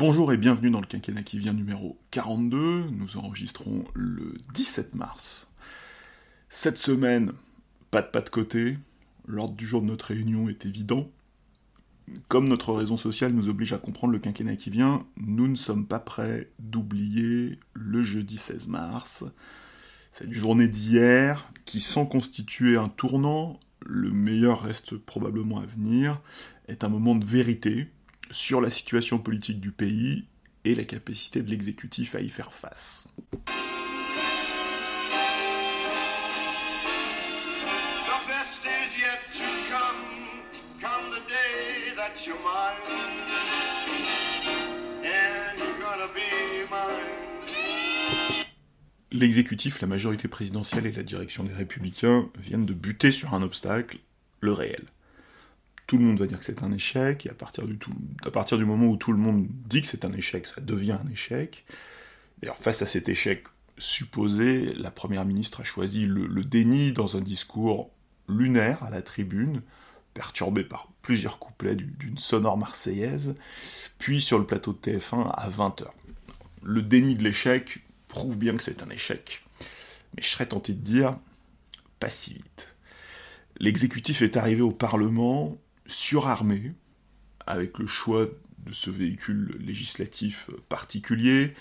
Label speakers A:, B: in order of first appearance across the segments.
A: Bonjour et bienvenue dans le quinquennat qui vient numéro 42. Nous enregistrons le 17 mars. Cette semaine, pas de pas de côté. L'ordre du jour de notre réunion est évident. Comme notre raison sociale nous oblige à comprendre le quinquennat qui vient, nous ne sommes pas prêts d'oublier le jeudi 16 mars. Cette journée d'hier, qui sans constituer un tournant, le meilleur reste probablement à venir, est un moment de vérité sur la situation politique du pays et la capacité de l'exécutif à y faire face. L'exécutif, la majorité présidentielle et la direction des républicains viennent de buter sur un obstacle, le réel tout le monde va dire que c'est un échec, et à partir, du moment où tout le monde dit que c'est un échec, ça devient un échec. D'ailleurs, face à cet échec supposé, la Première ministre a choisi le, déni dans un discours lunaire à la tribune, perturbé par plusieurs couplets d'une sonore marseillaise, puis sur le plateau de TF1 à 20h. Le déni de l'échec prouve bien que c'est un échec. Mais je serais tenté de dire, pas si vite. L'exécutif est arrivé au Parlement surarmé, avec le choix de ce véhicule législatif particulier,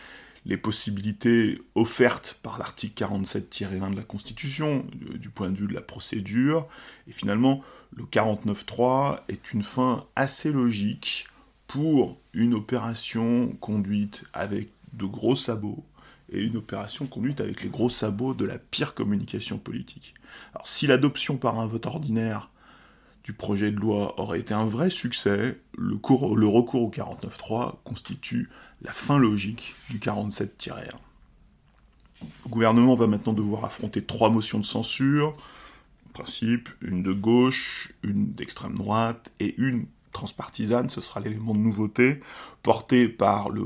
A: les possibilités offertes par l'article 47-1 de la Constitution, du point de vue de la procédure, et finalement, le 49-3 est une fin assez logique pour une opération conduite avec de gros sabots, et une opération conduite avec les gros sabots de la pire communication politique. Alors si l'adoption par un vote ordinaire du projet de loi aurait été un vrai succès, le, recours au 49.3 constitue la fin logique du 47-1. Le gouvernement va maintenant devoir affronter trois motions de censure, en principe une de gauche, une d'extrême droite et une transpartisane, ce sera l'élément de nouveauté, portée par le,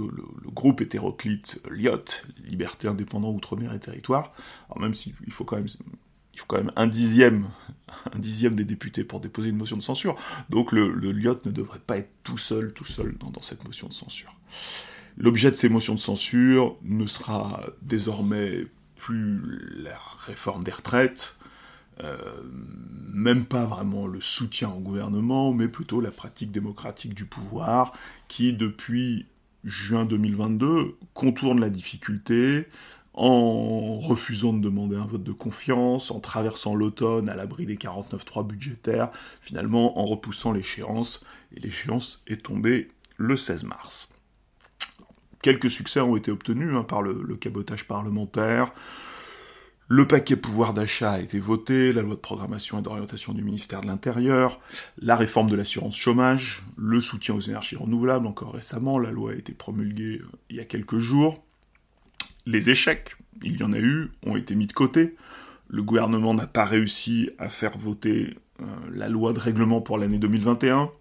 A: groupe hétéroclite LIOT, Liberté, Indépendant, Outre-mer et Territoire. Alors même s'il faut quand même il faut quand même un dixième, un dixième des députés pour déposer une motion de censure. Donc le, le LIOT ne devrait pas être tout seul, tout seul dans, cette motion de censure. L'objet de ces motions de censure ne sera désormais plus la réforme des retraites, euh, même pas vraiment le soutien au gouvernement, mais plutôt la pratique démocratique du pouvoir, qui depuis juin 2022 contourne la difficulté, en refusant de demander un vote de confiance, en traversant l'automne à l'abri des 49.3 budgétaires, finalement en repoussant l'échéance, et l'échéance est tombée le 16 mars. Quelques succès ont été obtenus hein, par le, cabotage parlementaire, le paquet pouvoir d'achat a été voté, la loi de programmation et d'orientation du ministère de l'Intérieur, la réforme de l'assurance chômage, le soutien aux énergies renouvelables encore récemment, la loi a été promulguée euh, il y a quelques jours, les échecs, il y en a eu, ont été mis de côté. Le gouvernement n'a pas réussi à faire voter euh, la loi de règlement pour l'année 2021.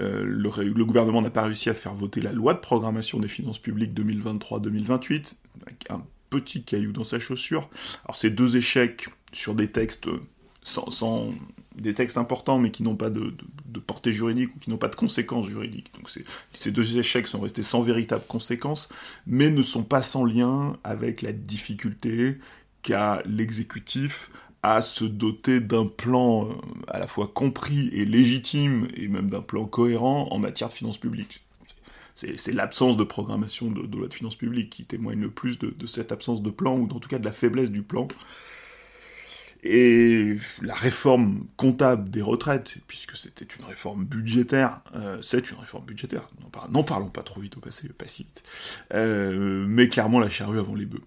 A: Euh, le, gouvernement n'a pas réussi à faire voter la loi de programmation des finances publiques 2023-2028, avec un petit caillou dans sa chaussure. Alors ces deux échecs sur des textes sans, des textes importants mais qui n'ont pas de, portée juridique ou qui n'ont pas de conséquences juridiques. Donc ces deux échecs sont restés sans véritable conséquence, mais ne sont pas sans lien avec la difficulté qu'a l'exécutif à se doter d'un plan euh, à la fois compris et légitime, et même d'un plan cohérent en matière de finances publiques. C'est l'absence de programmation de, de, loi de finances publiques qui témoigne le plus de, de, cette absence de plan, ou en tout cas de la faiblesse du plan et la réforme comptable des retraites, puisque c'était une réforme budgétaire, euh, c'est une réforme budgétaire, n'en parlons pas trop vite au passé, pas si vite, euh, mais clairement la charrue avant les bœufs.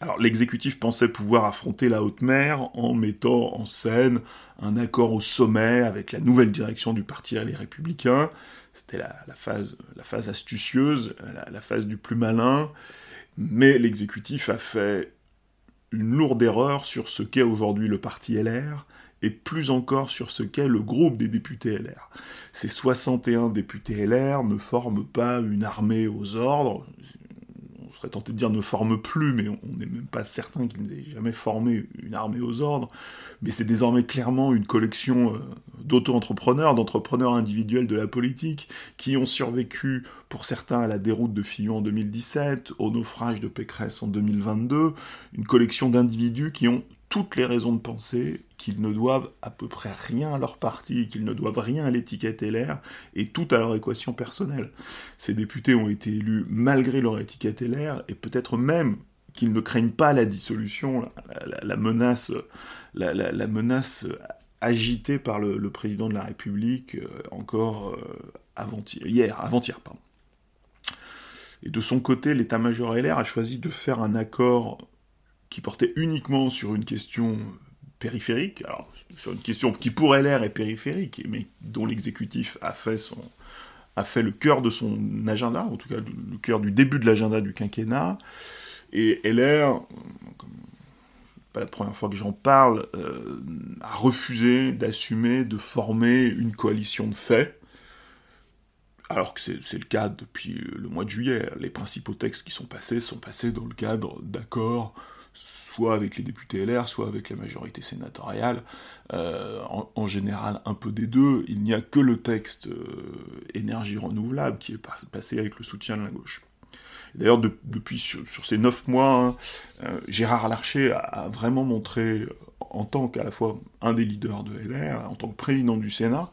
A: Alors l'exécutif pensait pouvoir affronter la haute mer en mettant en scène un accord au sommet avec la nouvelle direction du parti Les Républicains. C'était la, phase, la phase astucieuse, la phase du plus malin. Mais l'exécutif a fait une lourde erreur sur ce qu'est aujourd'hui le parti LR, et plus encore sur ce qu'est le groupe des députés LR. Ces 61 députés LR ne forment pas une armée aux ordres, serais tenté de dire ne forme plus, mais on n'est même pas certain qu'il n'ait jamais formé une armée aux ordres, mais c'est désormais clairement une collection euh, d'auto-entrepreneurs, d'entrepreneurs individuels de la politique, qui ont survécu, pour certains, à la déroute de Fillon en 2017, au naufrage de Pécresse en 2022, une collection d'individus qui ont toutes les raisons de penser qu'ils ne doivent à peu près rien à leur parti, qu'ils ne doivent rien à l'étiquette LR, et tout à leur équation personnelle. Ces députés ont été élus malgré leur étiquette LR, et peut-être même qu'ils ne craignent pas la dissolution, la, menace, la, menace agitée par le, président de la République euh, encore euh, avant hier, avant-hier, pardon. Et de son côté, l'état-major LR a choisi de faire un accord qui portait uniquement sur une question périphérique, alors sur une question qui pour LR est périphérique, mais dont l'exécutif a fait son a fait le cœur de son agenda, en tout cas le cœur du début de l'agenda du quinquennat, et LR, pas la première fois que j'en parle, euh, a refusé d'assumer, de former une coalition de fait, alors que c'est le cas depuis le mois de juillet. Les principaux textes qui sont passés sont passés dans le cadre d'accords soit avec les députés LR, soit avec la majorité sénatoriale, euh, en, général un peu des deux. Il n'y a que le texte euh, énergie renouvelable qui est passé avec le soutien de la gauche. D'ailleurs, depuis sur, ces neuf mois, hein, euh, Gérard Larcher a, vraiment montré, en tant qu'à la fois un des leaders de LR, en tant que président du Sénat,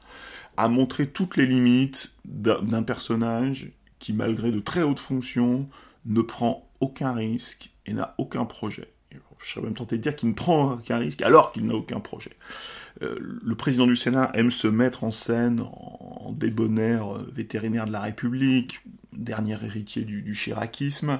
A: a montré toutes les limites d'un personnage qui, malgré de très hautes fonctions, ne prend aucun risque et n'a aucun projet je serais même tenté de dire qu'il ne prend aucun risque alors qu'il n'a aucun projet. Euh, le président du Sénat aime se mettre en scène en, débonnaire euh, vétérinaire de la République, dernier héritier du, du chiracisme.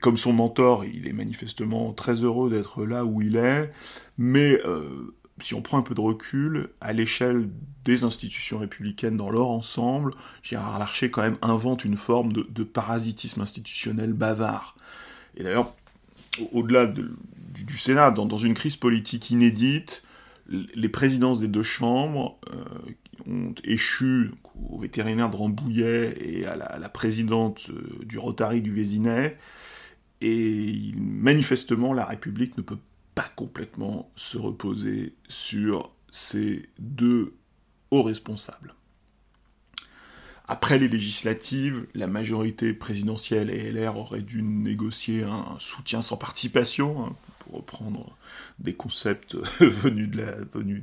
A: Comme son mentor, il est manifestement très heureux d'être là où il est, mais euh, si on prend un peu de recul, à l'échelle des institutions républicaines dans leur ensemble, Gérard Larcher quand même invente une forme de, de parasitisme institutionnel bavard. Et d'ailleurs, au-delà du, Sénat, dans, une crise politique inédite, les présidences des deux chambres euh, ont échu au vétérinaire de Rambouillet et à la, présidente euh, du Rotary du Vésinet, et manifestement la République ne peut pas complètement se reposer sur ces deux hauts responsables. Après les législatives, la majorité présidentielle et LR auraient dû négocier un soutien sans participation, hein, pour reprendre des concepts la, venus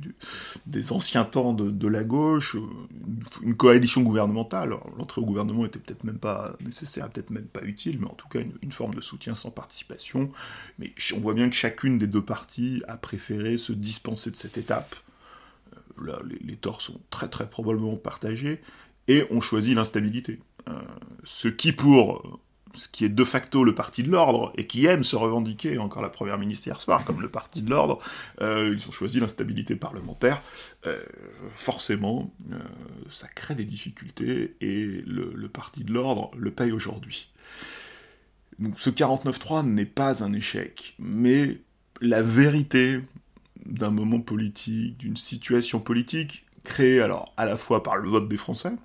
A: des anciens temps de, la gauche, une, coalition gouvernementale. L'entrée au gouvernement était peut-être même pas nécessaire, peut-être même pas utile, mais en tout cas une, forme de soutien sans participation. Mais on voit bien que chacune des deux parties a préféré se dispenser de cette étape. Euh, là, les, les torts sont très très probablement partagés, et on choisit l'instabilité. Euh, ce qui pour ce qui est de facto le parti de l'ordre, et qui aime se revendiquer, encore la première ministre hier soir, comme le parti de l'ordre, euh, ils ont choisi l'instabilité parlementaire. Euh, forcément, ça crée des difficultés, et le, parti de l'ordre le paye aujourd'hui. Donc ce 49-3 n'est pas un échec, mais la vérité d'un moment politique, d'une situation politique, créée alors à la fois par le vote des Français,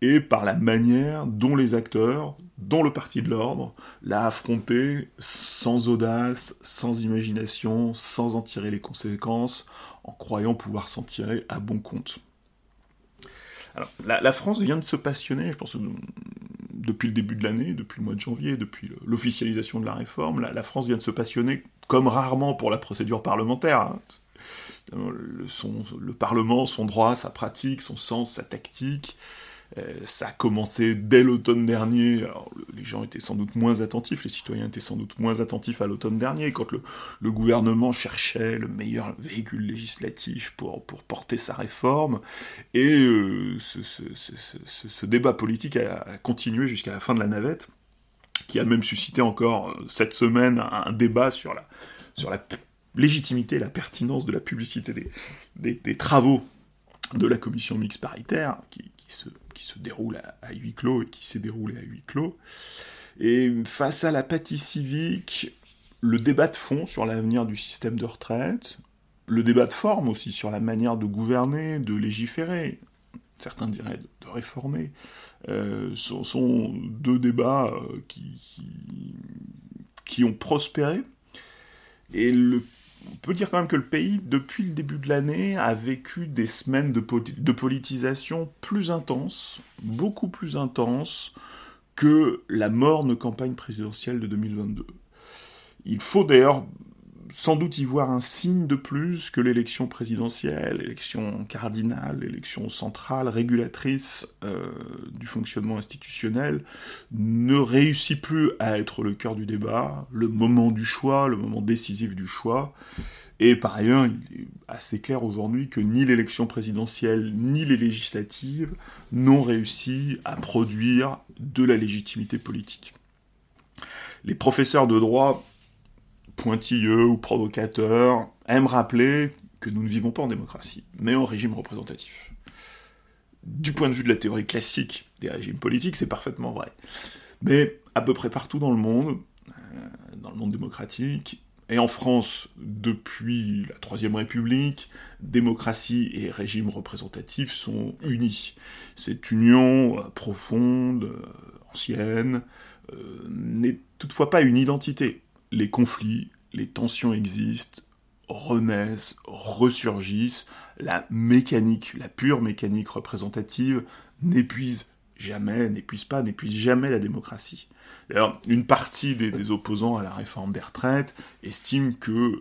A: et par la manière dont les acteurs, dont le parti de l'ordre, l'a affronté sans audace, sans imagination, sans en tirer les conséquences, en croyant pouvoir s'en tirer à bon compte. Alors, la, France vient de se passionner, je pense, depuis le début de l'année, depuis le mois de janvier, depuis l'officialisation de la réforme, la, France vient de se passionner comme rarement pour la procédure parlementaire. Hein. Le, le Parlement, son droit, sa pratique, son sens, sa tactique, ça a commencé dès l'automne dernier. Les gens étaient sans doute moins attentifs, les citoyens étaient sans doute moins attentifs à l'automne dernier, quand le, gouvernement cherchait le meilleur véhicule législatif pour, porter sa réforme. Et euh, ce, débat politique a, continué jusqu'à la fin de la navette, qui a même suscité encore euh, cette semaine un, débat sur la, sur la légitimité, la pertinence de la publicité des, travaux de la commission mixte paritaire, qui se qui se déroule à, huis clos et qui s'est déroulé à huis clos. Et face à l'apathie civique, le débat de fond sur l'avenir du système de retraite, le débat de forme aussi sur la manière de gouverner, de légiférer, certains diraient de réformer, sont, deux débats qui, qui, ont prospéré. Et on peut dire quand même que le pays, depuis le début de l'année, a vécu des semaines de, politisation plus intenses, beaucoup plus intenses que la morne campagne présidentielle de 2022. Il faut d'ailleurs sans doute y voir un signe de plus que l'élection présidentielle, l'élection cardinale, l'élection centrale, régulatrice euh, du fonctionnement institutionnel, ne réussit plus à être le cœur du débat, le moment du choix, le moment décisif du choix. Et par ailleurs, il est assez clair aujourd'hui que ni l'élection présidentielle ni les législatives n'ont réussi à produire de la légitimité politique. Les professeurs de droit pointilleux ou provocateurs aiment rappeler que nous ne vivons pas en démocratie, mais en régime représentatif. Du point de vue de la théorie classique des régimes politiques, c'est parfaitement vrai. Mais à peu près partout dans le monde, euh, dans le monde démocratique, et en France depuis la Troisième République, démocratie et régime représentatif sont unis. Cette union euh, profonde, euh, ancienne, n'est toutefois pas une identité les conflits, les tensions existent, renaissent, ressurgissent, la mécanique, la pure mécanique représentative n'épuise jamais, n'épuise pas, n'épuise jamais la démocratie. D'ailleurs, une partie des, opposants à la réforme des retraites estime que euh,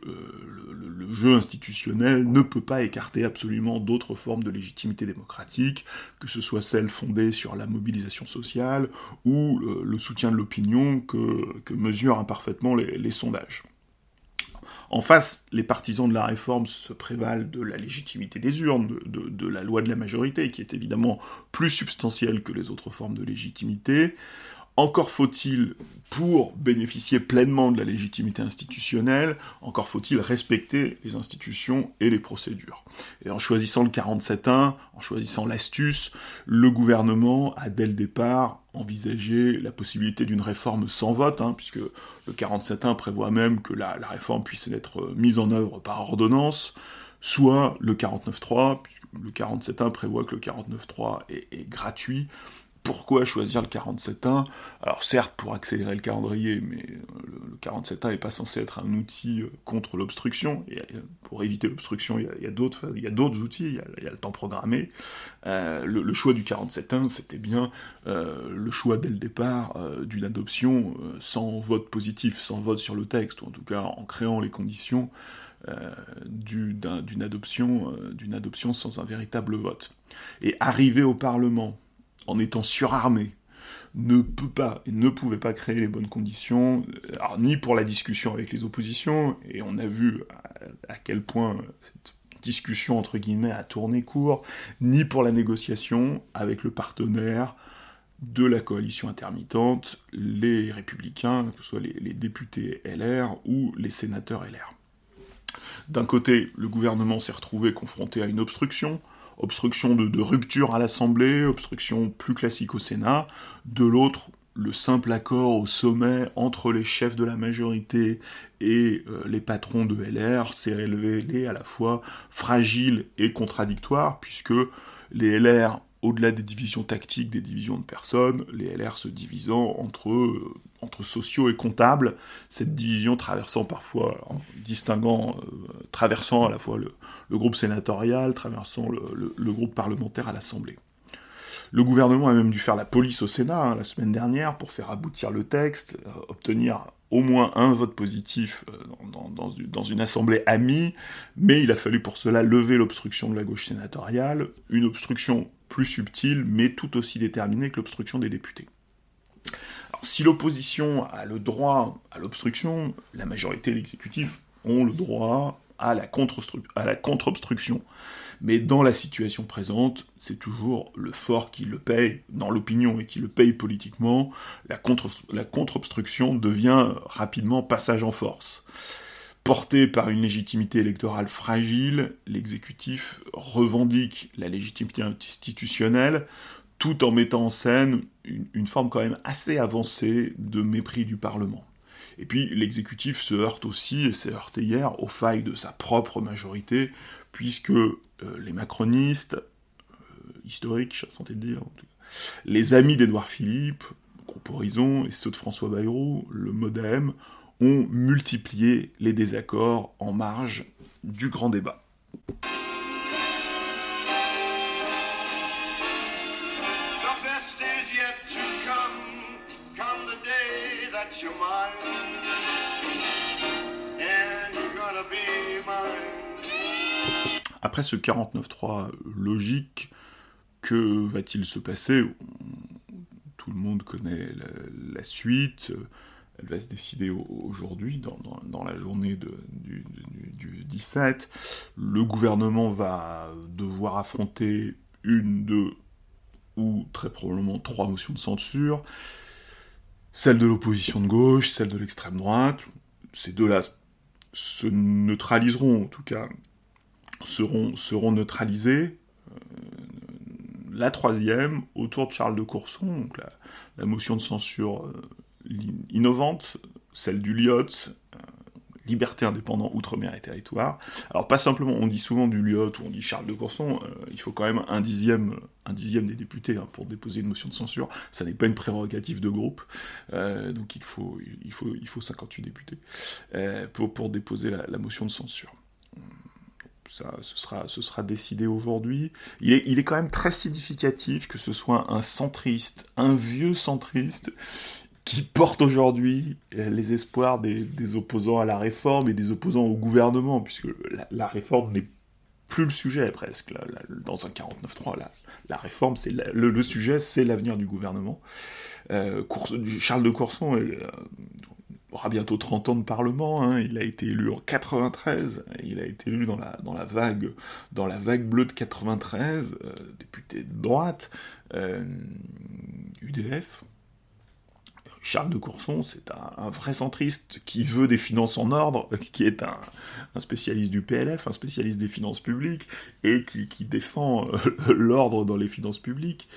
A: le, jeu institutionnel ne peut pas écarter absolument d'autres formes de légitimité démocratique, que ce soit celle fondée sur la mobilisation sociale ou le soutien de l'opinion que, mesurent imparfaitement les sondages. En face, les partisans de la réforme se prévalent de la légitimité des urnes, de, la loi de la majorité, qui est évidemment plus substantielle que les autres formes de légitimité. Encore faut-il, pour bénéficier pleinement de la légitimité institutionnelle, encore faut-il respecter les institutions et les procédures. Et en choisissant le 47.1, en choisissant l'astuce, le gouvernement a dès le départ envisagé la possibilité d'une réforme sans vote, hein, puisque le 47.1 prévoit même que la, réforme puisse être mise en œuvre par ordonnance, soit le 49.3, puisque le 47.1 prévoit que le 49.3 est, est gratuit, pourquoi choisir le 47.1 Alors certes pour accélérer le calendrier, mais euh, le, 47.1 n'est pas censé être un outil euh, contre l'obstruction. Pour éviter l'obstruction, il y a, d'autres outils, il y a, le temps programmé. Euh, le, choix du 47.1, c'était bien le choix dès le départ d'une adoption sans vote positif, sans vote sur le texte, ou en tout cas en créant les conditions d'une adoption, d'une adoption sans un véritable vote. Et arriver au Parlement en étant surarmé, ne peut pas et ne pouvait pas créer les bonnes conditions, alors, ni pour la discussion avec les oppositions, et on a vu à, quel point cette discussion entre guillemets a tourné court, ni pour la négociation avec le partenaire de la coalition intermittente, les républicains, que ce soit les députés LR ou les sénateurs LR. D'un côté, le gouvernement s'est retrouvé confronté à une obstruction, obstruction de, rupture à l'Assemblée, obstruction plus classique au Sénat, de l'autre, le simple accord au sommet entre les chefs de la majorité et euh, les patrons de LR s'est révélé à la fois fragile et contradictoire, puisque les LR au-delà des divisions tactiques, des divisions de personnes, les LR se divisant entre, euh, entre sociaux et comptables, cette division traversant parfois, en distinguant, euh, traversant à la fois le, groupe sénatorial, traversant le, groupe parlementaire à l'Assemblée. Le gouvernement a même dû faire la police au Sénat hein, la semaine dernière pour faire aboutir le texte, euh, obtenir au moins un vote positif dans, dans, une assemblée amie, mais il a fallu pour cela lever l'obstruction de la gauche sénatoriale, une obstruction plus subtil, mais tout aussi déterminé que l'obstruction des députés. si l'opposition a le droit à l'obstruction, la majorité et l'exécutif ont le droit à la contre-obstruction. Mais dans la situation présente, c'est toujours le fort qui le paye dans l'opinion et qui le paye politiquement. La contre-obstruction devient rapidement passage en force. Porté par une légitimité électorale fragile, l'exécutif revendique la légitimité institutionnelle tout en mettant en scène une, forme quand même assez avancée de mépris du Parlement. Et puis l'exécutif se heurte aussi, et s'est heurté hier, aux failles de sa propre majorité, puisque euh, les macronistes, euh, historiques, je sentais dire, Les amis d'Édouard Philippe, groupe Horizon et ceux de François Bayrou, le Modem, ont multiplié les désaccords en marge du grand débat. Après ce 49-3 logique, que va-t-il se passer? Tout le monde connaît la, suite. Elle va se décider aujourd'hui, dans, la journée du, du, 17. Le gouvernement va devoir affronter une, deux ou très probablement trois motions de censure. Celle de l'opposition de gauche, celle de l'extrême droite. Ces deux-là se neutraliseront, en tout cas seront, neutralisés. Euh, la troisième, autour de Charles de Courson, donc la, motion de censure euh, innovante, celle du LIOT, euh, liberté indépendant outre-mer et territoire. Alors pas simplement, on dit souvent du LIOT ou on dit Charles de Courson, il faut quand même un dixième, des députés hein, pour déposer une motion de censure. Ça n'est pas une prérogative de groupe, donc il faut, il, faut, il faut 58 députés pour, pour déposer la motion de censure ça, ce, sera, ce sera décidé aujourd'hui. Il est, il est quand même très significatif que ce soit un centriste, un vieux centriste, qui porte aujourd'hui les espoirs des, opposants à la réforme et des opposants au gouvernement, puisque la, réforme n'est plus le sujet presque. dans un 49.3, la, réforme, c'est le, sujet, c'est l'avenir du gouvernement. Euh, Charles de Courson euh, aura bientôt 30 ans de parlement, hein. il a été élu en 93, il a été élu dans la, dans la, vague, dans la vague bleue de 93, euh, député de droite, UDF, euh, Charles de Courson, c'est un, vrai centriste qui veut des finances en ordre, qui est un, spécialiste du PLF, un spécialiste des finances publiques, et qui, défend euh, l'ordre dans les finances publiques.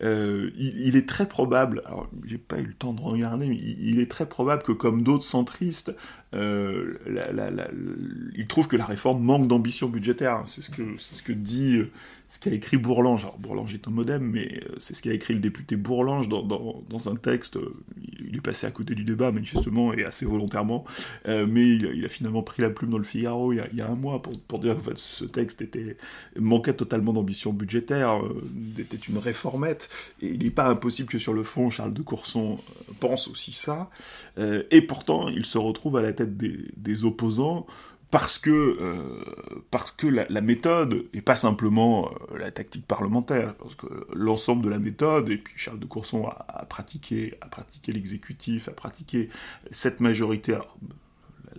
A: Euh, il, est très probable, alors j'ai pas eu le temps de regarder, mais il est très probable que comme d'autres centristes, euh, il trouve que la réforme manque d'ambition budgétaire. C'est ce que, c'est ce que dit, ce qu'a écrit Bourlange. Alors Bourlange est un modem, mais euh, c'est ce qu'a écrit le député Bourlange dans, un texte. Il est passé à côté du débat, manifestement, et assez volontairement. Euh, mais il, a finalement pris la plume dans le Figaro il y a, un mois pour, dire que ce texte était, manquait totalement d'ambition budgétaire, était une réformette. Et il n'est pas impossible que sur le fond, Charles de Courson pense aussi ça. et pourtant, il se retrouve à la des, opposants parce que, euh, parce que la, méthode, et pas simplement euh, la tactique parlementaire, parce que l'ensemble de la méthode, et puis Charles de Courson a, a pratiqué, a pratiqué l'exécutif, a pratiqué cette majorité,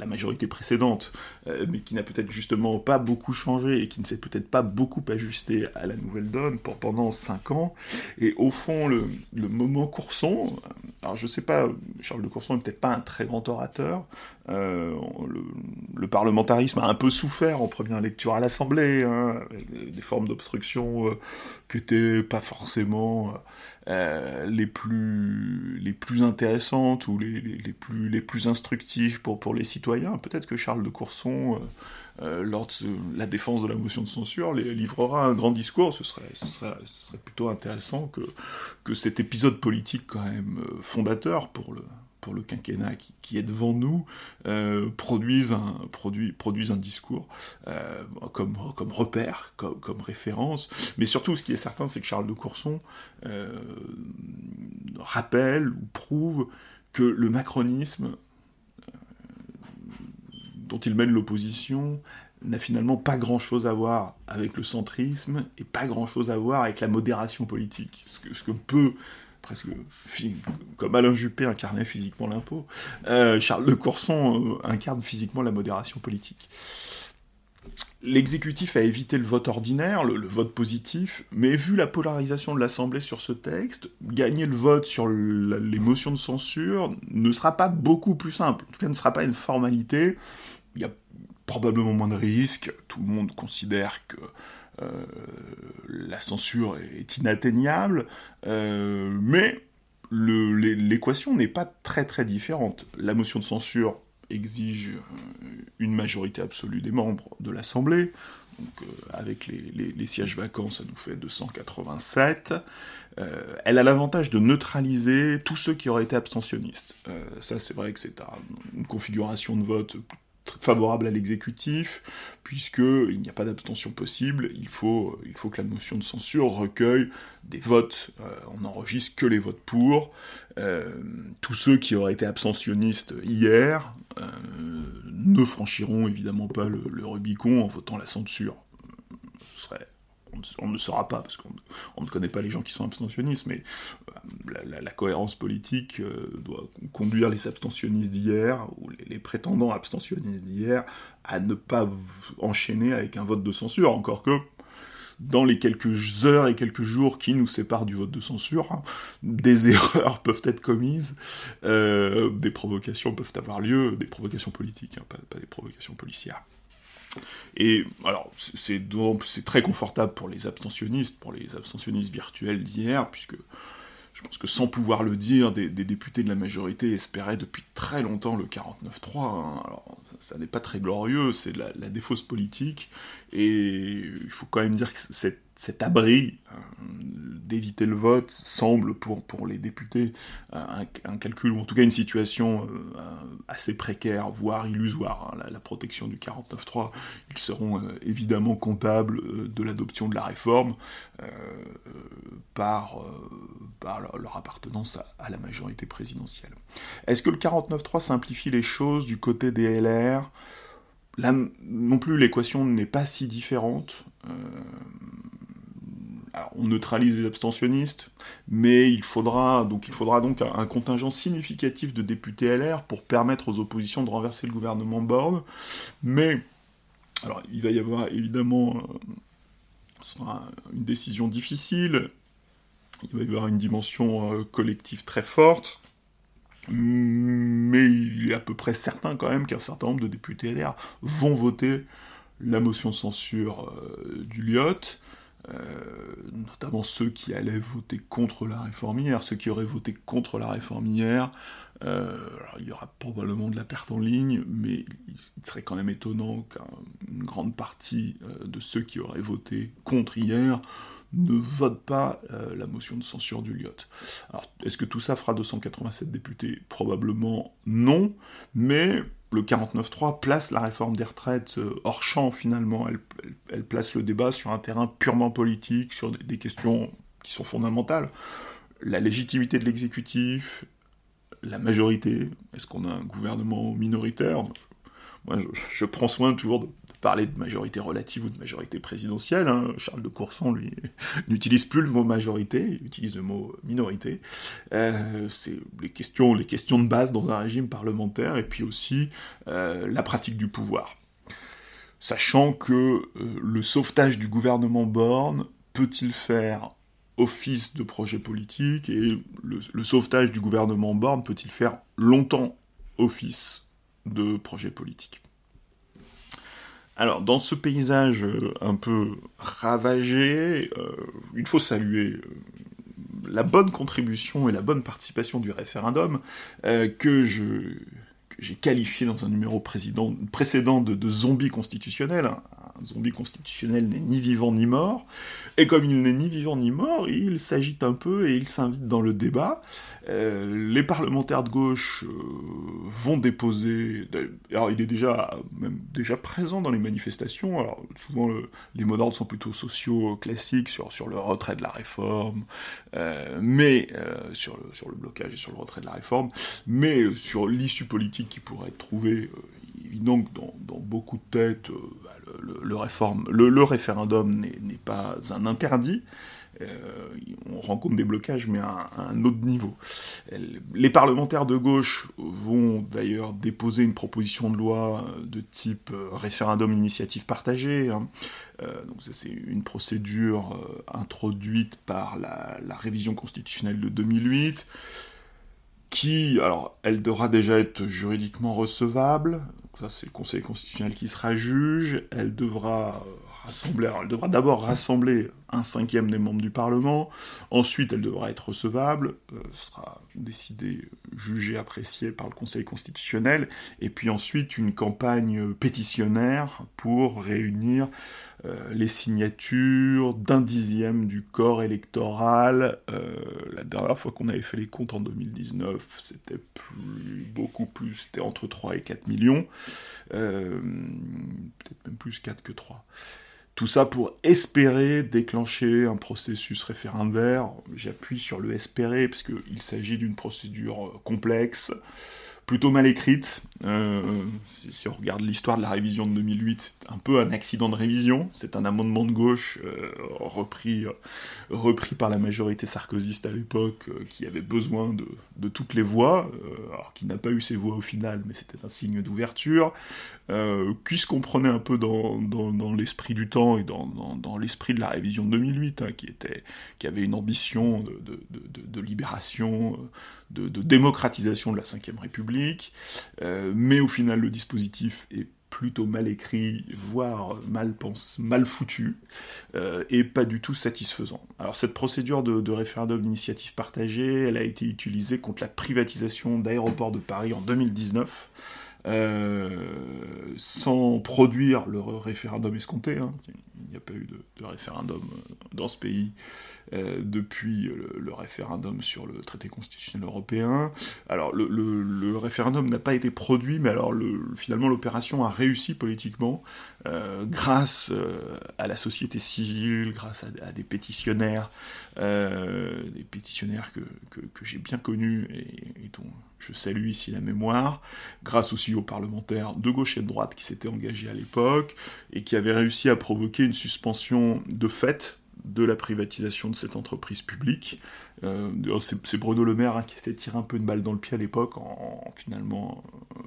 A: la majorité précédente, euh, mais qui n'a peut-être justement pas beaucoup changé et qui ne s'est peut-être pas beaucoup ajusté à la nouvelle donne pendant cinq ans. Et au fond, le, moment Courson, euh, alors je sais pas, Charles de Courson n'est peut-être pas un très grand orateur, euh, le, parlementarisme a un peu souffert en première lecture à l'Assemblée, hein, des, formes d'obstruction qui n'étaient pas forcément euh, les, plus, les plus intéressantes ou les, plus, les plus instructives pour, les citoyens. Peut-être que Charles de Courson, euh, euh, lors de la défense de la motion de censure, livrera un grand discours. Ce serait plutôt intéressant que, que cet épisode politique quand même fondateur pour le, pour le quinquennat qui, est devant nous euh, produisent, un, discours euh, comme, repère, comme, comme, référence. Mais surtout, ce qui est certain, c'est que Charles de Courson euh, rappelle ou prouve que le macronisme dont il mène l'opposition n'a finalement pas grand-chose à voir avec le centrisme et pas grand-chose à voir avec la modération politique. Ce que, ce que peut presque comme Alain Juppé incarnait physiquement l'impôt, euh, Charles de Courson euh, incarne physiquement la modération politique. L'exécutif a évité le vote ordinaire, le, vote positif, mais vu la polarisation de l'Assemblée sur ce texte, gagner le vote sur les motions de censure ne sera pas beaucoup plus simple. En tout cas, ne sera pas une formalité. Il y a probablement moins de risques. Tout le monde considère que la censure est inatteignable, euh, mais l'équation n'est pas très très différente. La motion de censure exige une majorité absolue des membres de l'Assemblée. Donc, avec les, les, sièges vacants, ça nous fait 287. elle a l'avantage de neutraliser tous ceux qui auraient été abstentionnistes. ça, c'est vrai que c'est une configuration de vote favorable à l'exécutif, puisqu'il n'y a pas d'abstention possible, il faut, que la motion de censure recueille des votes, euh, on n'enregistre que les votes pour, euh, tous ceux qui auraient été abstentionnistes hier euh, ne franchiront évidemment pas le Rubicon en votant la censure. On ne saura pas, parce qu'on ne connaît pas les gens qui sont abstentionnistes, mais euh, la, cohérence politique euh, doit conduire les abstentionnistes d'hier, ou les, prétendants abstentionnistes d'hier, à ne pas enchaîner avec un vote de censure, encore que dans les quelques heures et quelques jours qui nous séparent du vote de censure, hein, des erreurs peuvent être commises, euh, des provocations peuvent avoir lieu, des provocations politiques, hein, pas des provocations policières. Et alors, c'est très confortable pour les abstentionnistes, pour les abstentionnistes virtuels d'hier, puisque je pense que sans pouvoir le dire, des, députés de la majorité espéraient depuis très longtemps le 49-3. Hein. Alors, ça, n'est pas très glorieux, c'est la, défausse politique, et il faut quand même dire que cet abri euh, d'éviter le vote semble pour, les députés un, calcul, ou en tout cas une situation euh, assez précaire, voire illusoire. Hein. la, protection du 49.3, ils seront euh, évidemment comptables de l'adoption de la réforme par, par leur, appartenance à, la majorité présidentielle. Est-ce que le 49.3 simplifie les choses du côté des LR Là non plus, l'équation n'est pas si différente. On neutralise les abstentionnistes, mais il faudra donc, un, contingent significatif de députés LR pour permettre aux oppositions de renverser le gouvernement Borne. Mais, alors, il va y avoir évidemment, euh, une décision difficile, il va y avoir une dimension euh, collective très forte, mais il est à peu près certain quand même qu'un certain nombre de députés LR vont voter la motion de censure euh, du Lyot. Euh, notamment ceux qui allaient voter contre la réforme hier, ceux qui auraient voté contre la réforme hier, euh, il y aura probablement de la perte en ligne, mais il serait quand même étonnant qu'une grande partie euh, de ceux qui auraient voté contre hier ne votent pas la motion de censure du Lyot. Alors, est-ce que tout ça fera 287 députés? Probablement non, mais le 49.3 place la réforme des retraites euh, hors champ finalement. Elle, place le débat sur un terrain purement politique, sur des, questions qui sont fondamentales. La légitimité de l'exécutif, la majorité, est-ce qu'on a un gouvernement minoritaire? Moi, je, prends soin toujours de, parler de majorité relative ou de majorité présidentielle. Hein. Charles de Courson, lui, n'utilise plus le mot majorité, il utilise le mot minorité. Euh, c'est les questions, de base dans un régime parlementaire, et puis aussi euh, la pratique du pouvoir. Sachant que euh, le sauvetage du gouvernement Borne peut-il faire office de projet politique, et le, sauvetage du gouvernement Borne peut-il faire longtemps office de projet politique? Alors, dans ce paysage euh, un peu ravagé, euh, il faut saluer euh, la bonne contribution et la bonne participation du référendum que j'ai qualifié dans un numéro précédent de, de zombie constitutionnel. Zombie constitutionnel n'est ni vivant ni mort, et comme il n'est ni vivant ni mort, il s'agite un peu et il s'invite dans le débat. Euh, les parlementaires de gauche euh, vont déposer. Alors, il est déjà même déjà présent dans les manifestations. Alors, souvent, les mots d'ordre sont plutôt sociaux classiques sur, sur le retrait de la réforme, euh, mais sur, le, sur le blocage et sur le retrait de la réforme, mais sur l'issue politique qui pourrait être trouvée. que dans, dans, beaucoup de têtes, bah, le, référendum n'est pas un interdit. Euh, on rencontre des blocages, mais à, un autre niveau. Les parlementaires de gauche vont d'ailleurs déposer une proposition de loi de type euh, référendum initiative partagée. Hein. Euh, c'est une procédure introduite par la, la, révision constitutionnelle de 2008 qui, alors, elle devra déjà être juridiquement recevable, ça c'est le Conseil constitutionnel qui sera juge, elle devra rassembler, elle devra d'abord rassembler un cinquième des membres du Parlement, ensuite elle devra être recevable, euh, sera décidé, jugé, apprécié par le Conseil constitutionnel, et puis ensuite une campagne pétitionnaire pour réunir les signatures d'un dixième du corps électoral. Euh, la dernière fois qu'on avait fait les comptes en 2019, c'était plus, beaucoup plus, c'était entre 3 et 4 millions, euh, peut-être même plus 4 que 3. Tout ça pour espérer déclencher un processus référendaire. J'appuie sur le espérer parce qu'il s'agit d'une procédure complexe, plutôt mal écrite. Euh, si, on regarde l'histoire de la révision de 2008, c'est un peu un accident de révision. C'est un amendement de gauche euh, repris, euh, repris par la majorité sarkozyste à l'époque, qui avait besoin de, de toutes les voix, alors qui n'a pas eu ses voix au final, mais c'était un signe d'ouverture. Qui se comprenait un peu dans, l'esprit du temps et dans, l'esprit de la révision de 2008, hein, qui, était, qui avait une ambition de, de, de, de libération, de, démocratisation de la Ve République. Euh, mais au final, le dispositif est plutôt mal écrit, voire mal, mal foutu, euh, et pas du tout satisfaisant. Alors cette procédure de, référendum d'initiative partagée, elle a été utilisée contre la privatisation d'aéroports de Paris en 2019, euh, sans produire le référendum escompté. Hein. Il n'y a pas eu de, référendum dans ce pays euh, depuis le, référendum sur le traité constitutionnel européen. Alors le, référendum n'a pas été produit, mais alors finalement l'opération a réussi politiquement euh, grâce euh, à la société civile, grâce à, des pétitionnaires, des pétitionnaires que, j'ai bien connus et, dont je salue ici la mémoire, grâce aussi aux parlementaires de gauche et de droite qui s'étaient engagés à l'époque et qui avaient réussi à provoquer une suspension de fait de la privatisation de cette entreprise publique. Euh, c'est Bruno Le Maire hein, qui s'était tiré un peu une balle dans le pied à l'époque en, finalement euh,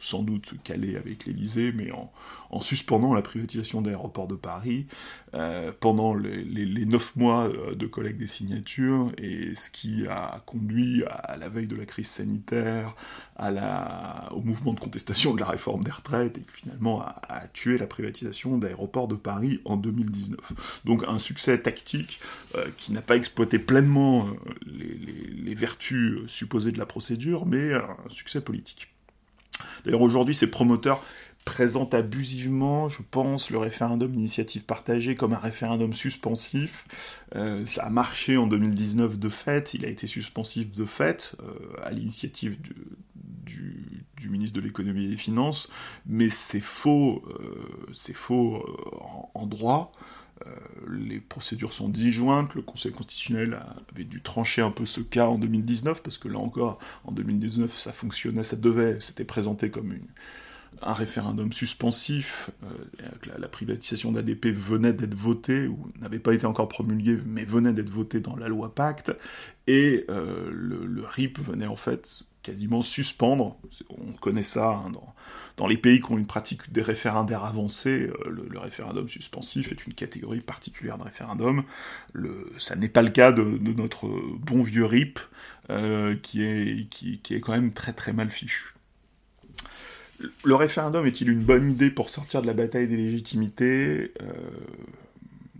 A: sans doute calé avec l'Elysée, mais en, suspendant la privatisation d'aéroports de Paris euh, pendant les, neuf mois de collecte des signatures, et ce qui a conduit à la veille de la crise sanitaire, à au mouvement de contestation de la réforme des retraites, et finalement a, tué la privatisation d'aéroports de Paris en 2019. Donc un succès tactique euh, qui n'a pas exploité pleinement euh, les, vertus supposées de la procédure, mais un succès politique. D'ailleurs, aujourd'hui, ces promoteurs présentent abusivement, je pense, le référendum d'initiative partagée comme un référendum suspensif. Euh, ça a marché en 2019 de fait, il a été suspensif de fait, euh, à l'initiative du, ministre de l'économie et des finances, mais c'est faux, euh, c'est faux en, droit. Les procédures sont disjointes, le Conseil constitutionnel avait dû trancher un peu ce cas en 2019, parce que là encore, en 2019, ça fonctionnait, ça devait, c'était présenté comme un référendum suspensif, euh, la, privatisation d'ADP venait d'être votée, ou n'avait pas été encore promulguée, mais venait d'être votée dans la loi Pacte, et euh, le, RIP venait en fait quasiment suspendre, on connaît ça hein, dans, les pays qui ont une pratique des référendaires avancés, euh, le, référendum suspensif est une catégorie particulière de référendum, ça n'est pas le cas de, notre bon vieux RIP, qui, est, qui est quand même très très mal fichu le référendum est-il une bonne idée pour sortir de la bataille des légitimités euh,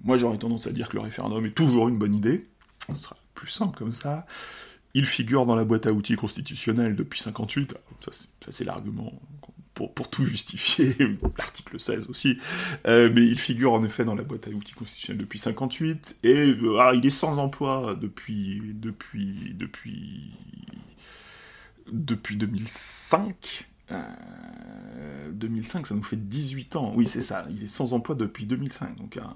A: Moi j'aurais tendance à dire que le référendum est toujours une bonne idée. Ce sera plus simple comme ça. Il figure dans la boîte à outils constitutionnelle depuis 58. Ça, c'est l'argument pour, tout justifier, l'article 16 aussi. Euh, mais il figure en effet dans la boîte à outils constitutionnelle depuis 58. Et euh, ah, il est sans emploi depuis, depuis, depuis, depuis 2005. 2005, euh, ça nous fait 18 ans. Oui, c'est ça. Il est sans emploi depuis 2005. Donc un,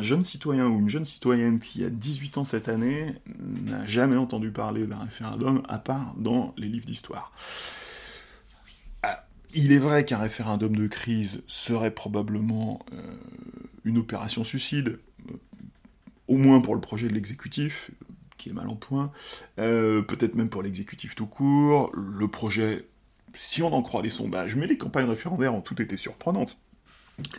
A: jeune citoyen ou une jeune citoyenne qui a 18 ans cette année n'a jamais entendu parler d'un référendum à part dans les livres d'histoire. Ah, il est vrai qu'un référendum de crise serait probablement euh, une opération suicide, euh, au moins pour le projet de l'exécutif, qui est mal en point, euh, peut-être même pour l'exécutif tout court, le projet, si on en croit les sondages, mais les campagnes référendaires ont toutes été surprenantes,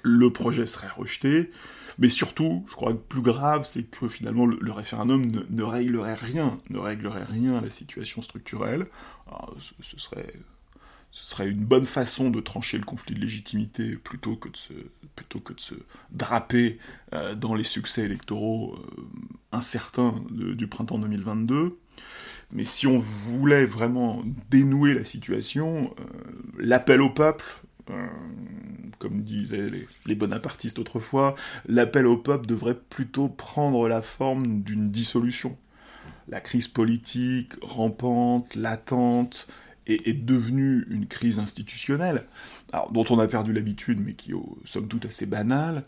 A: le projet serait rejeté, mais surtout, je crois que plus grave, c'est que finalement le, référendum ne, réglerait rien, ne réglerait rien à la situation structurelle. ce, serait ce serait une bonne façon de trancher le conflit de légitimité plutôt que de se, plutôt que de se draper euh, dans les succès électoraux euh, incertains du printemps 2022. Mais si on voulait vraiment dénouer la situation, euh, l'appel au peuple, comme disaient les, bonapartistes autrefois, l'appel au peuple devrait plutôt prendre la forme d'une dissolution. La crise politique rampante, latente, est, devenue une crise institutionnelle, dont on a perdu l'habitude, mais qui est somme toute assez banale,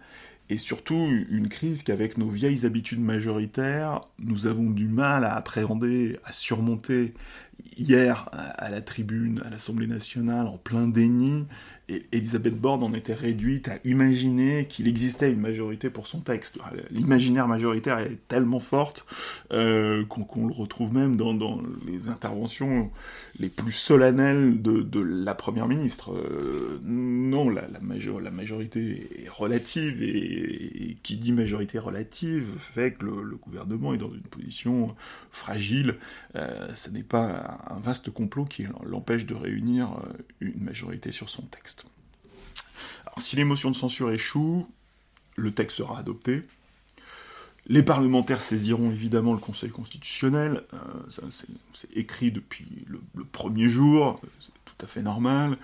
A: et surtout une crise qu'avec nos vieilles habitudes majoritaires, nous avons du mal à appréhender, à surmonter. Hier, à la tribune, à l'Assemblée nationale, en plein déni, Elisabeth Borne en était réduite à imaginer qu'il existait une majorité pour son texte. L'imaginaire majoritaire est tellement forte euh, qu'on le retrouve même dans, les interventions les plus solennelles de, la Première ministre. Euh, non, la, majorité est relative, et, qui dit majorité relative fait que le, gouvernement est dans une position fragile. Euh, ce n'est pas un vaste complot qui l'empêche de réunir une majorité sur son texte si l'émotion de censure échoue, le texte sera adopté. Les parlementaires saisiront évidemment le Conseil constitutionnel, euh, c'est écrit depuis le, le premier jour, c'est tout à fait normal.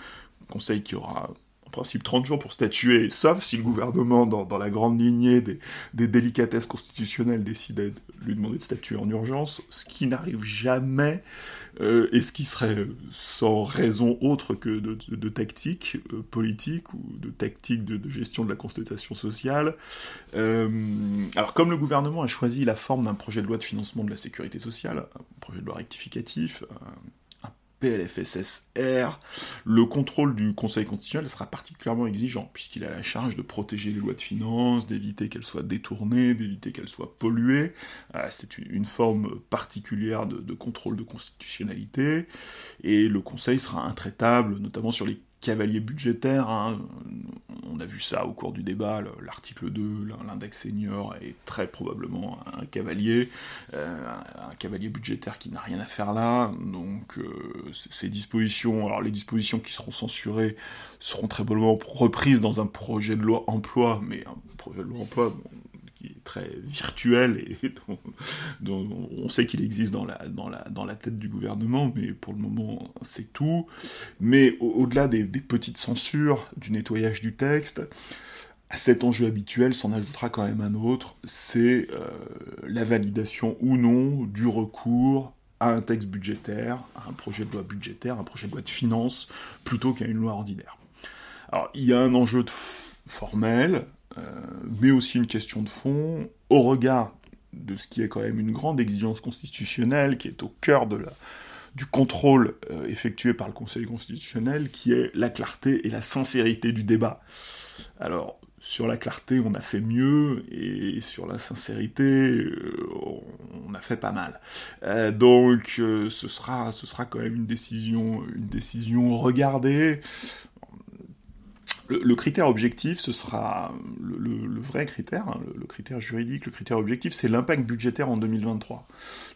A: Conseil qui aura principe 30 jours pour statuer, sauf si le gouvernement, dans, la grande lignée des, délicatesses constitutionnelles, décidait de lui demander de statuer en urgence, ce qui n'arrive jamais, euh, et ce qui serait sans raison autre que de, tactique euh, politique ou de tactique de, gestion de la constatation sociale. Euh, alors comme le gouvernement a choisi la forme d'un projet de loi de financement de la sécurité sociale, un projet de loi rectificatif, PLFSSR, le contrôle du Conseil constitutionnel sera particulièrement exigeant, puisqu'il a la charge de protéger les lois de finances, d'éviter qu'elles soient détournées, d'éviter qu'elles soient polluées. Euh, c'est une forme particulière de, de, contrôle de constitutionnalité, et le Conseil sera intraitable, notamment sur les cavalier budgétaire. Hein. On a vu ça au cours du débat, l'article 2, l'index senior est très probablement un cavalier, euh, un cavalier budgétaire qui n'a rien à faire là. Donc euh, ces dispositions, alors les dispositions qui seront censurées seront très probablement reprises dans un projet de loi emploi, mais un projet de loi emploi, très virtuel et dont, on sait qu'il existe dans la, tête du gouvernement, mais pour le moment c'est tout. Mais au-delà des, petites censures, du nettoyage du texte, à cet enjeu habituel s'en ajoutera quand même un autre, c'est euh, la validation ou non du recours à un texte budgétaire, à un projet de loi budgétaire, un projet de loi de finances, plutôt qu'à une loi ordinaire. Alors, il y a un enjeu formel, euh, mais aussi une question de fond, au regard de ce qui est quand même une grande exigence constitutionnelle, qui est au cœur de la, du contrôle euh, effectué par le Conseil constitutionnel, qui est la clarté et la sincérité du débat. Alors, sur la clarté, on a fait mieux, et sur la sincérité, euh, on a fait pas mal. donc, ce, sera, ce sera quand même une décision, une décision regardée. Le, critère objectif, ce sera le, vrai critère, hein, le, critère juridique, le critère objectif, c'est l'impact budgétaire en 2023.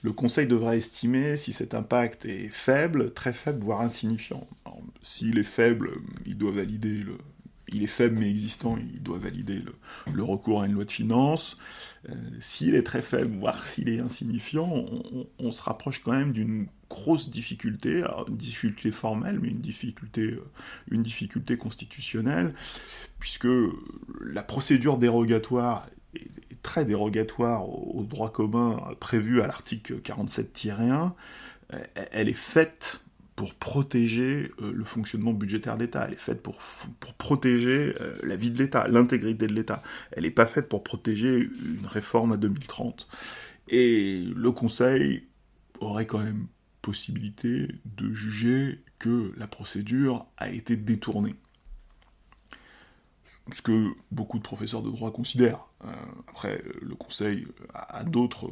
A: Le Conseil devra estimer si cet impact est faible, très faible, voire insignifiant. S'il est faible, il doit valider le, il est faible mais existant, il doit valider le, recours à une loi de finances. Euh, s'il est très faible, voire s'il est insignifiant, on, se rapproche quand même d'une grosse difficulté, une difficulté formelle, mais une difficulté, euh, une difficulté constitutionnelle, puisque la procédure dérogatoire est, très dérogatoire au, droit commun à l'article 47-1, euh, elle est faite pour protéger euh, le fonctionnement budgétaire d'État. Elle est faite pour, pour protéger euh, la vie de l'État, l'intégrité de l'État. Elle n'est pas faite pour protéger une réforme à 2030. Et le Conseil aurait quand même possibilité de juger que la procédure a été détournée. Ce que beaucoup de professeurs de droit considèrent. Euh, après, le Conseil a d'autres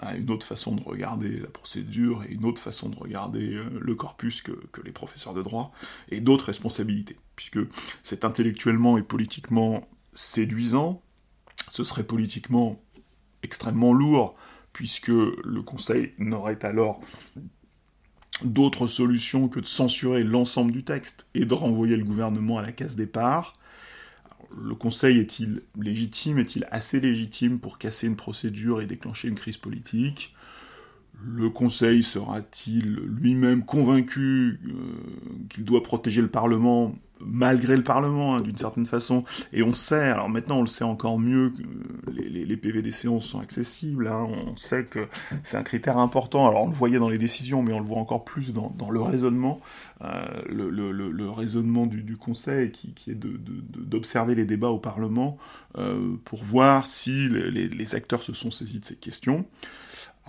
A: à une autre façon de regarder la procédure et une autre façon de regarder euh, le corpus que, les professeurs de droit, et d'autres responsabilités, puisque c'est intellectuellement et politiquement séduisant, ce serait politiquement extrêmement lourd, puisque le Conseil n'aurait alors d'autre solution que de censurer l'ensemble du texte et de renvoyer le gouvernement à la case départ. le Conseil est-il légitime? Est-il assez légitime pour casser une procédure et déclencher une crise politique? Le Conseil sera-t-il lui-même convaincu euh, qu'il doit protéger le Parlement malgré le Parlement, hein, d'une certaine façon. Et on sait, alors maintenant on le sait encore mieux, que les, PV des séances sont accessibles, hein. on sait que c'est un critère important, alors on le voyait dans les décisions, mais on le voit encore plus dans, le raisonnement, euh, le, raisonnement du, Conseil qui, est d'observer les débats au Parlement euh, pour voir si les, acteurs se sont saisis de ces questions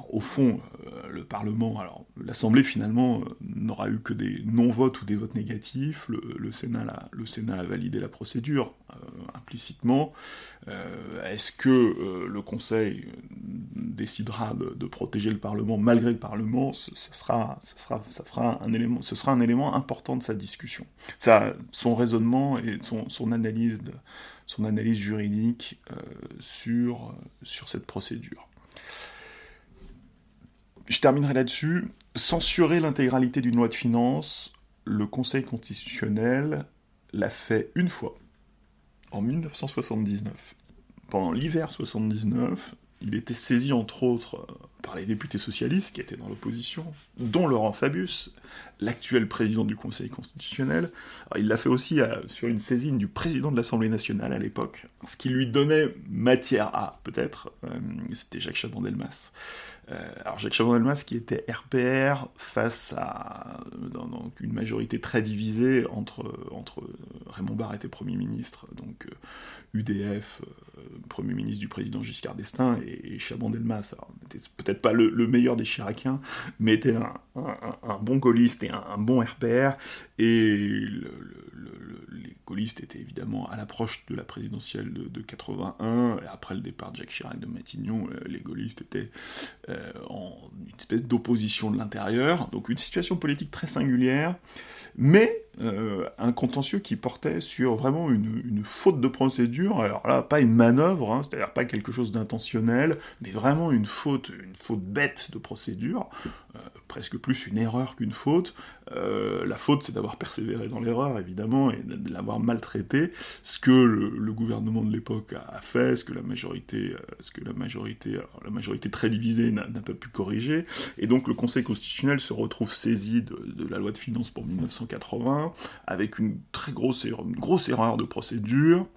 A: au fond, euh, le Parlement, l'Assemblée finalement euh, n'aura eu que des non-votes ou des votes négatifs. Le, Sénat, a, validé la procédure euh, implicitement. Est-ce que le Conseil décidera de, protéger le Parlement malgré le Parlement? Ce, sera, un élément, important de sa discussion. son raisonnement et son, analyse, son analyse juridique sur, sur cette procédure. Je terminerai là-dessus. Censurer l'intégralité d'une loi de finances, le Conseil constitutionnel l'a fait une fois, en 1979. Pendant l'hiver 79, il était saisi entre autres par les députés socialistes qui étaient dans l'opposition, dont Laurent Fabius, l'actuel président du Conseil constitutionnel. il l'a fait aussi euh, sur une saisine du président de l'Assemblée nationale à l'époque, ce qui lui donnait matière à, peut-être, euh, c'était Jacques Chaban-Delmas. Euh, alors Jacques Chaban-Delmas qui était RPR face à une majorité très divisée entre, entre Raymond Barre était Premier ministre, donc UDF, Premier ministre du président Giscard d'Estaing, et, Chaban-Delmas, n'était peut-être pas le, meilleur des Chiraciens, mais était un, bon gaulliste et un, bon RPR, et gaullistes étaient évidemment à l'approche de la présidentielle de, 81, et après le départ de Jacques Chirac de Matignon, euh, les gaullistes étaient euh, en une espèce d'opposition de l'intérieur, donc une situation politique très singulière, mais euh, un contentieux qui portait sur vraiment une, faute de procédure, alors là, pas une manœuvre, hein, c'est-à-dire pas quelque chose d'intentionnel, mais vraiment une faute, une faute bête de procédure, euh, presque plus une erreur qu'une faute. Euh, la faute, c'est d'avoir persévéré dans l'erreur, évidemment, et de l'avoir maltraité, ce que le, gouvernement de l'époque a, fait, ce que la majorité, ce que la majorité, la majorité très divisée n'a pas pu corriger, et donc le Conseil constitutionnel se retrouve saisi de, de la loi de finances pour 1980, avec une très grosse, erreur, de procédure.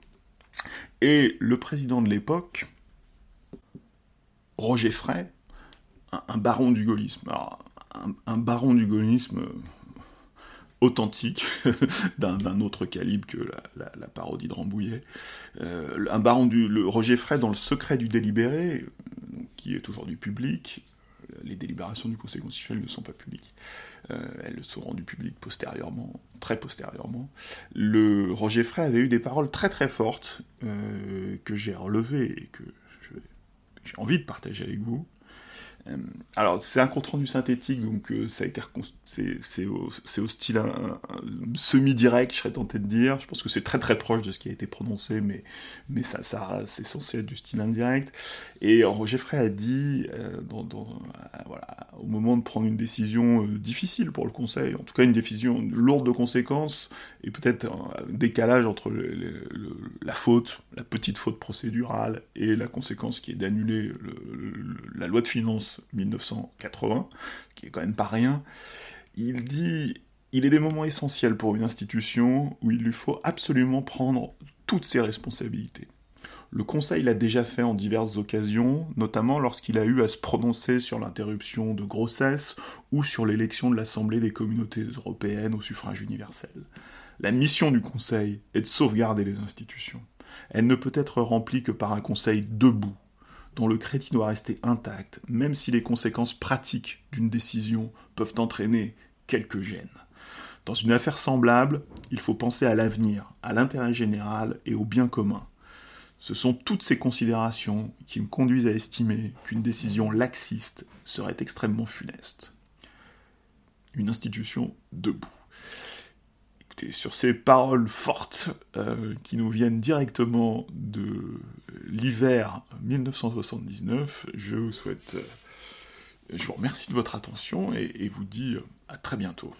A: Et le président de l'époque, Roger Frey, un, baron du gaullisme, un, baron du gaullisme euh, authentique, d'un autre calibre que la, parodie de Rambouillet, euh, un baron du Roger Frey dans le secret du délibéré, qui est aujourd'hui public, les délibérations du Conseil constitutionnel ne sont pas publiques. Euh, elles sont rendues publiques postérieurement, très postérieurement. Le Roger Frey avait eu des paroles très très fortes euh, que j'ai relevées et que j'ai envie de partager avec vous. Euh, alors, c'est un compte rendu synthétique, donc euh, c'est au, style semi-direct, je serais tenté de dire. Je pense que c'est très très proche de ce qui a été prononcé, mais, c'est censé être du style indirect. Et Roger Frey a dit, euh, au moment de prendre une décision difficile pour le Conseil, en tout cas une décision lourde de conséquences, et peut-être un décalage entre la faute, la petite faute procédurale, et la conséquence qui est d'annuler la loi de finances 1980, qui est quand même pas rien, il dit il est des moments essentiels pour une institution où il lui faut absolument prendre toutes ses responsabilités. Le Conseil l'a déjà fait en diverses occasions, notamment lorsqu'il a eu à se prononcer sur l'interruption de grossesse ou sur l'élection de l'Assemblée des communautés européennes au suffrage universel. La mission du Conseil est de sauvegarder les institutions. Elle ne peut être remplie que par un Conseil debout, dont le crédit doit rester intact, même si les conséquences pratiques d'une décision peuvent entraîner quelques gênes. Dans une affaire semblable, il faut penser à l'avenir, à l'intérêt général et au bien commun. Ce sont toutes ces considérations qui me conduisent à estimer qu'une décision laxiste serait extrêmement funeste. Une institution debout Écoutez, sur ces paroles fortes euh, qui nous viennent directement de l'hiver 1979, je vous souhaite, euh, je vous remercie de votre attention et vous dis à très bientôt.